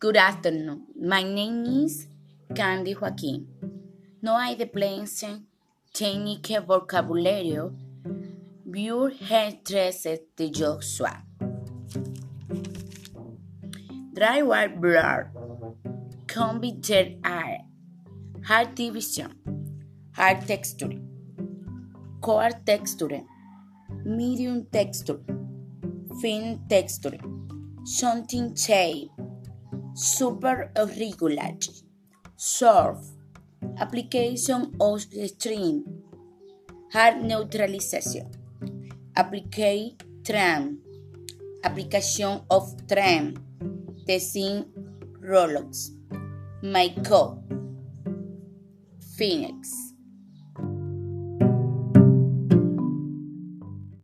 Good afternoon. My name is Candy Joaquín. No hay de plense técnica vocabulario View headdresses de Joshua. Drywall blur. Computer art. Hard division. Hard texture. Core texture. Medium texture. Thin texture. Something shape super irregular, surf, application of stream, hard neutralization, apply tram, application of tram, design Rolex, my code, Phoenix.